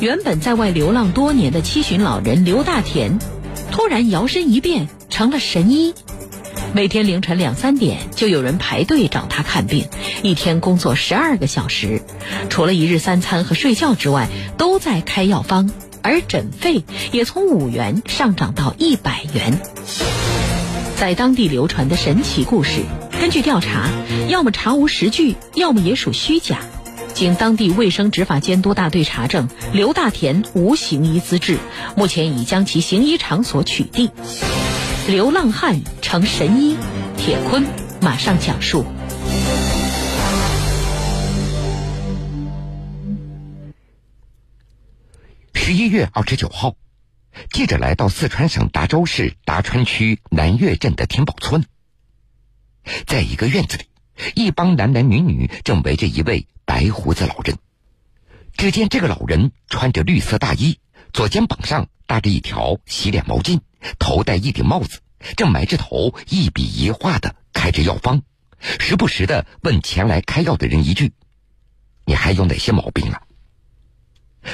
原本在外流浪多年的七旬老人刘大田，突然摇身一变成了神医。每天凌晨两三点就有人排队找他看病，一天工作十二个小时，除了一日三餐和睡觉之外，都在开药方，而诊费也从五元上涨到一百元。在当地流传的神奇故事，根据调查，要么查无实据，要么也属虚假。经当地卫生执法监督大队查证，刘大田无行医资质，目前已将其行医场所取缔。流浪汉成神医，铁坤马上讲述。十一月二十九号，记者来到四川省达州市达川区南岳镇的天宝村，在一个院子里，一帮男男女女正围着一位白胡子老人。只见这个老人穿着绿色大衣，左肩膀上搭着一条洗脸毛巾。头戴一顶帽子，正埋着头一笔一画的开着药方，时不时的问前来开药的人一句：“你还有哪些毛病啊？”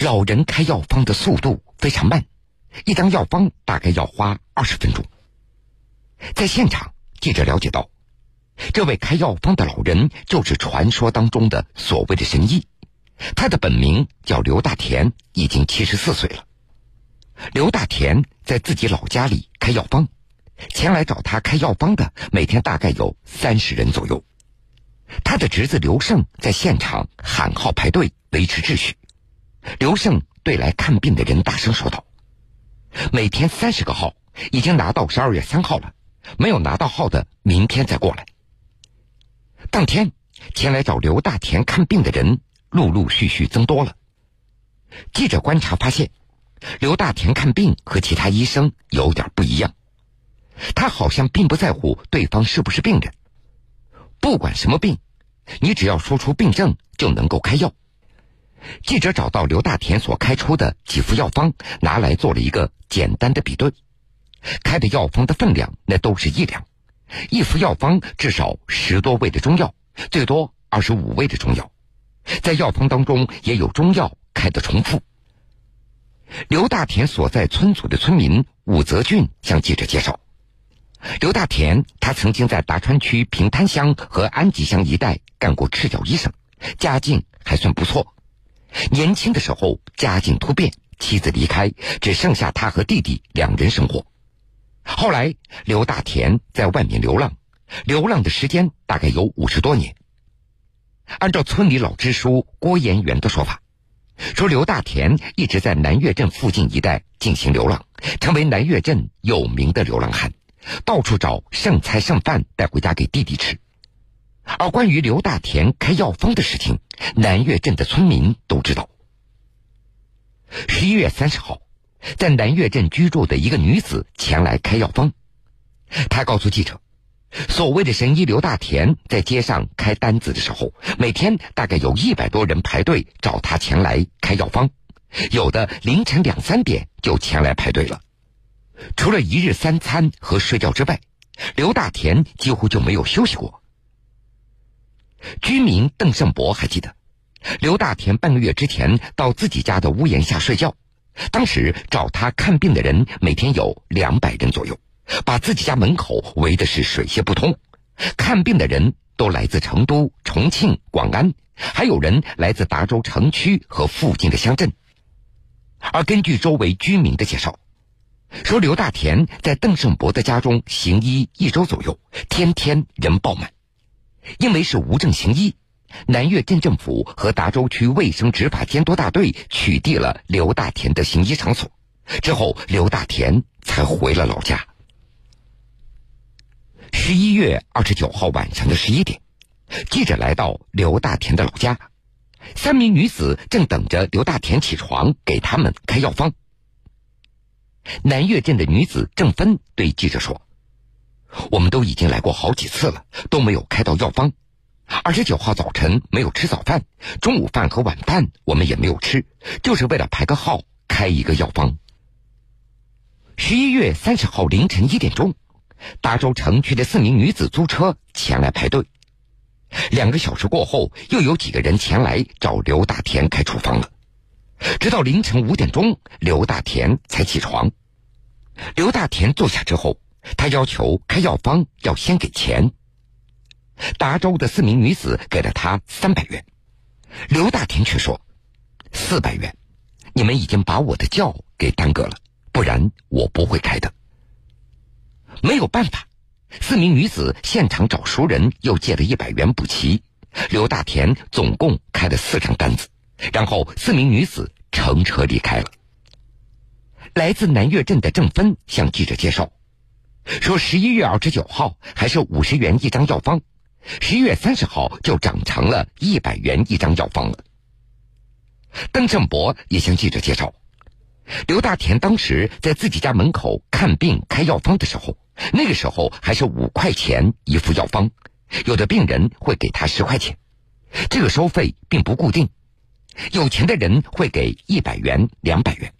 老人开药方的速度非常慢，一张药方大概要花二十分钟。在现场，记者了解到，这位开药方的老人就是传说当中的所谓的神医，他的本名叫刘大田，已经七十四岁了。刘大田在自己老家里开药方，前来找他开药方的每天大概有三十人左右。他的侄子刘胜在现场喊号排队维持秩序。刘胜对来看病的人大声说道：“每天三十个号，已经拿到十二月三号了，没有拿到号的明天再过来。”当天前来找刘大田看病的人陆陆续续增多了。记者观察发现。刘大田看病和其他医生有点不一样，他好像并不在乎对方是不是病人，不管什么病，你只要说出病症就能够开药。记者找到刘大田所开出的几副药方，拿来做了一个简单的比对，开的药方的分量那都是一两，一副药方至少十多味的中药，最多二十五味的中药，在药方当中也有中药开的重复。刘大田所在村组的村民武泽俊向记者介绍，刘大田他曾经在达川区平滩乡和安吉乡一带干过赤脚医生，家境还算不错。年轻的时候家境突变，妻子离开，只剩下他和弟弟两人生活。后来刘大田在外面流浪，流浪的时间大概有五十多年。按照村里老支书郭延元的说法。说刘大田一直在南岳镇附近一带进行流浪，成为南岳镇有名的流浪汉，到处找剩菜剩饭带回家给弟弟吃。而关于刘大田开药方的事情，南岳镇的村民都知道。十一月三十号，在南岳镇居住的一个女子前来开药方，她告诉记者。所谓的神医刘大田在街上开单子的时候，每天大概有一百多人排队找他前来开药方，有的凌晨两三点就前来排队了。除了一日三餐和睡觉之外，刘大田几乎就没有休息过。居民邓胜博还记得，刘大田半个月之前到自己家的屋檐下睡觉，当时找他看病的人每天有两百人左右。把自己家门口围的是水泄不通，看病的人都来自成都、重庆、广安，还有人来自达州城区和附近的乡镇。而根据周围居民的介绍，说刘大田在邓胜博的家中行医一周左右，天天人爆满。因为是无证行医，南岳镇政府和达州区卫生执法监督大队取缔了刘大田的行医场所。之后，刘大田才回了老家。十一月二十九号晚上的十一点，记者来到刘大田的老家，三名女子正等着刘大田起床给他们开药方。南岳镇的女子郑芬对记者说：“我们都已经来过好几次了，都没有开到药方。二十九号早晨没有吃早饭，中午饭和晚饭我们也没有吃，就是为了排个号开一个药方。”十一月三十号凌晨一点钟。达州城区的四名女子租车前来排队，两个小时过后，又有几个人前来找刘大田开处方了。直到凌晨五点钟，刘大田才起床。刘大田坐下之后，他要求开药方要先给钱。达州的四名女子给了他三百元，刘大田却说：“四百元，你们已经把我的觉给耽搁了，不然我不会开的。”没有办法，四名女子现场找熟人又借了一百元补齐。刘大田总共开了四张单子，然后四名女子乘车离开了。来自南岳镇的郑芬向记者介绍，说十一月二十九号还是五十元一张药方，十一月三十号就涨成了一百元一张药方了。邓正博也向记者介绍，刘大田当时在自己家门口看病开药方的时候，那个时候还是五块钱一副药方。有的病人会给他十块钱，这个收费并不固定，有钱的人会给一百元、两百元，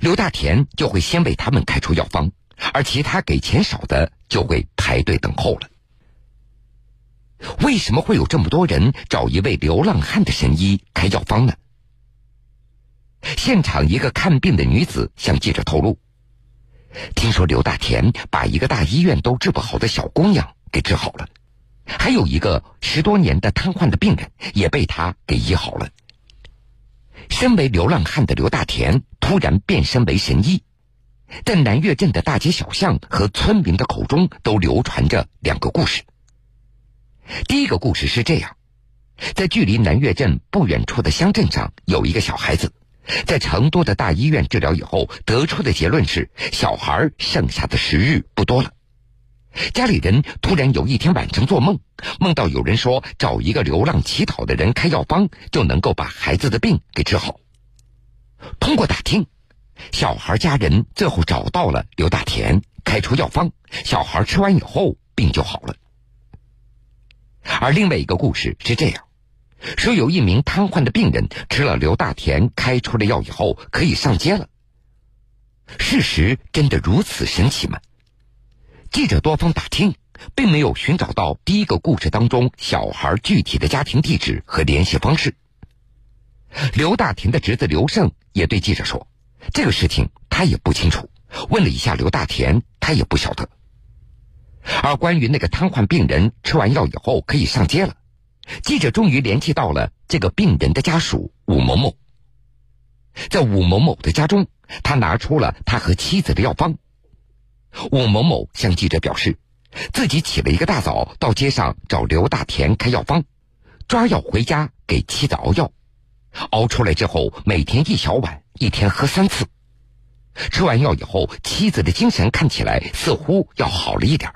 刘大田就会先为他们开出药方，而其他给钱少的就会排队等候了。为什么会有这么多人找一位流浪汉的神医开药方呢？现场一个看病的女子向记者透露，听说刘大田把一个大医院都治不好的小姑娘给治好了。还有一个十多年的瘫痪的病人也被他给医好了。身为流浪汉的刘大田突然变身为神医，在南岳镇的大街小巷和村民的口中都流传着两个故事。第一个故事是这样：在距离南岳镇不远处的乡镇上，有一个小孩子，在成都的大医院治疗以后，得出的结论是小孩剩下的时日不多了。家里人突然有一天晚上做梦，梦到有人说找一个流浪乞讨的人开药方，就能够把孩子的病给治好。通过打听，小孩家人最后找到了刘大田，开出药方，小孩吃完以后病就好了。而另外一个故事是这样：说有一名瘫痪的病人吃了刘大田开出的药以后可以上街了。事实真的如此神奇吗？记者多方打听，并没有寻找到第一个故事当中小孩具体的家庭地址和联系方式。刘大田的侄子刘胜也对记者说：“这个事情他也不清楚，问了一下刘大田，他也不晓得。”而关于那个瘫痪病人吃完药以后可以上街了，记者终于联系到了这个病人的家属武某某。在武某某的家中，他拿出了他和妻子的药方。武某某向记者表示，自己起了一个大早，到街上找刘大田开药方，抓药回家给妻子熬药，熬出来之后每天一小碗，一天喝三次。吃完药以后，妻子的精神看起来似乎要好了一点。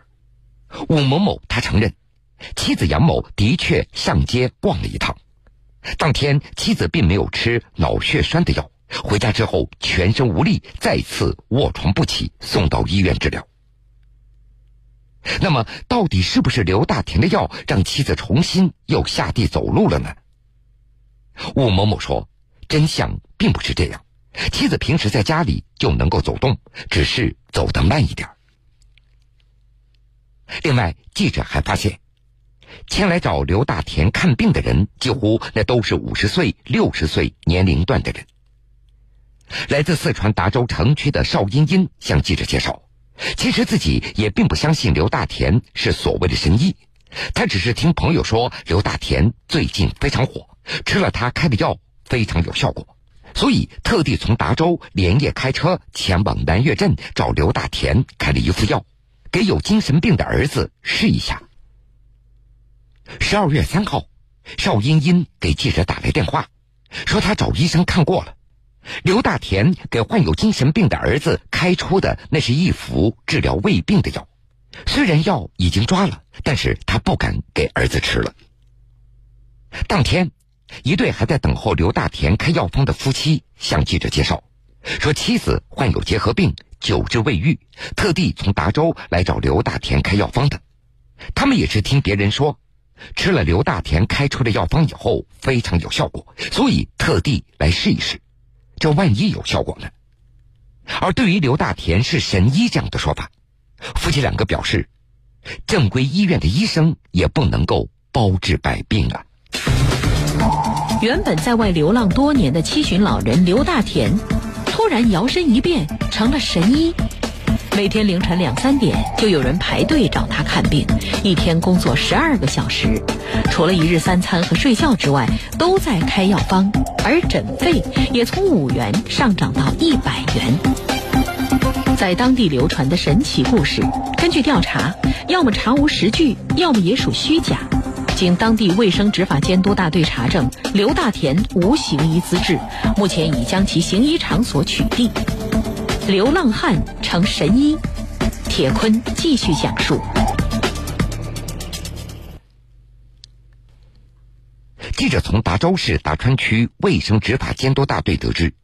武某某他承认，妻子杨某的确上街逛了一趟，当天妻子并没有吃脑血栓的药。回家之后全身无力，再次卧床不起，送到医院治疗。那么，到底是不是刘大田的药让妻子重新又下地走路了呢？武某某说：“真相并不是这样，妻子平时在家里就能够走动，只是走得慢一点。”另外，记者还发现，前来找刘大田看病的人，几乎那都是五十岁、六十岁年龄段的人。来自四川达州城区的邵茵茵向记者介绍，其实自己也并不相信刘大田是所谓的神医，他只是听朋友说刘大田最近非常火，吃了他开的药非常有效果，所以特地从达州连夜开车前往南岳镇找刘大田开了一副药，给有精神病的儿子试一下。十二月三号，邵茵茵给记者打来电话，说她找医生看过了。刘大田给患有精神病的儿子开出的那是一服治疗胃病的药，虽然药已经抓了，但是他不敢给儿子吃了。当天，一对还在等候刘大田开药方的夫妻向记者介绍，说妻子患有结核病，久治未愈，特地从达州来找刘大田开药方的。他们也是听别人说，吃了刘大田开出的药方以后非常有效果，所以特地来试一试。这万一有效果呢？而对于刘大田是神医这样的说法，夫妻两个表示，正规医院的医生也不能够包治百病啊。原本在外流浪多年的七旬老人刘大田，突然摇身一变成了神医。每天凌晨两三点就有人排队找他看病，一天工作十二个小时，除了一日三餐和睡觉之外，都在开药方，而诊费也从五元上涨到一百元。在当地流传的神奇故事，根据调查，要么查无实据，要么也属虚假。经当地卫生执法监督大队查证，刘大田无行医资质，目前已将其行医场所取缔。流浪汉成神医，铁坤继续讲述。记者从达州市达川区卫生执法监督大队得知，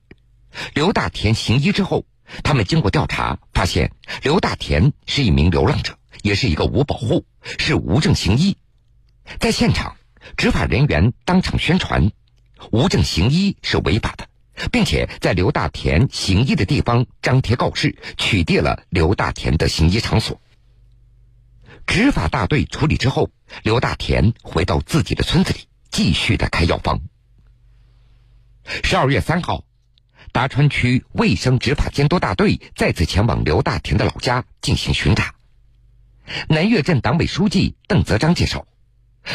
刘大田行医之后，他们经过调查发现，刘大田是一名流浪者，也是一个无保护，是无证行医。在现场，执法人员当场宣传，无证行医是违法的，并且在刘大田行医的地方张贴告示，取缔了刘大田的行医场所。执法大队处理之后，刘大田回到自己的村子里，继续的开药方。十二月三号，达川区卫生执法监督大队再次前往刘大田的老家进行巡查。南岳镇党委书记邓泽章介绍。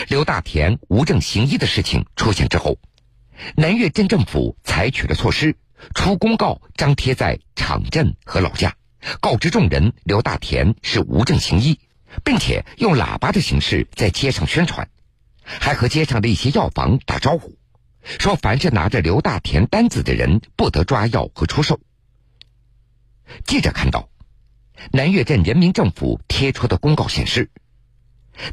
刘大田无证行医的事情出现之后，南岳镇政府采取了措施，出公告张贴在场镇和老家，告知众人刘大田是无证行医，并且用喇叭的形式在街上宣传，还和街上的一些药房打招呼，说凡是拿着刘大田单子的人不得抓药和出售。记者看到，南岳镇人民政府贴出的公告显示。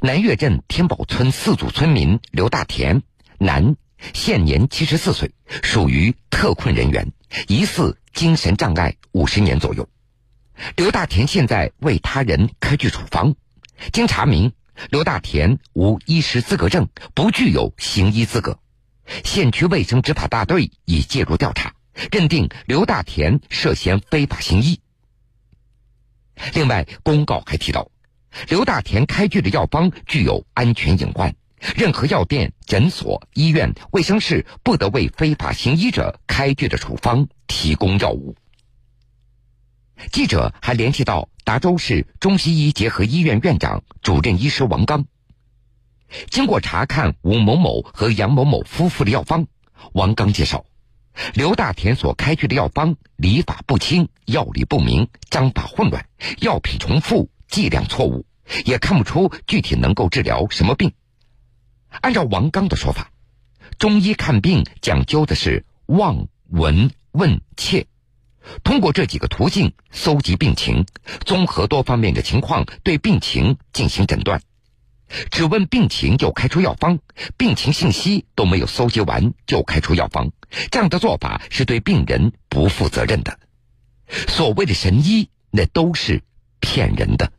南岳镇天宝村四组村民刘大田，男，现年七十四岁，属于特困人员，疑似精神障碍五十年左右。刘大田现在为他人开具处方，经查明，刘大田无医师资格证，不具有行医资格。县区卫生执法大队已介入调查，认定刘大田涉嫌非法行医。另外，公告还提到。刘大田开具的药方具有安全隐患，任何药店、诊所、医院、卫生室不得为非法行医者开具的处方提供药物。记者还联系到达州市中西医结合医院院长、主任医师王刚，经过查看吴某某和杨某某夫妇的药方，王刚介绍，刘大田所开具的药方理法不清、药理不明、章法混乱、药品重复。剂量错误，也看不出具体能够治疗什么病。按照王刚的说法，中医看病讲究的是望、闻、问、切，通过这几个途径搜集病情，综合多方面的情况对病情进行诊断。只问病情就开出药方，病情信息都没有搜集完就开出药方，这样的做法是对病人不负责任的。所谓的神医，那都是骗人的。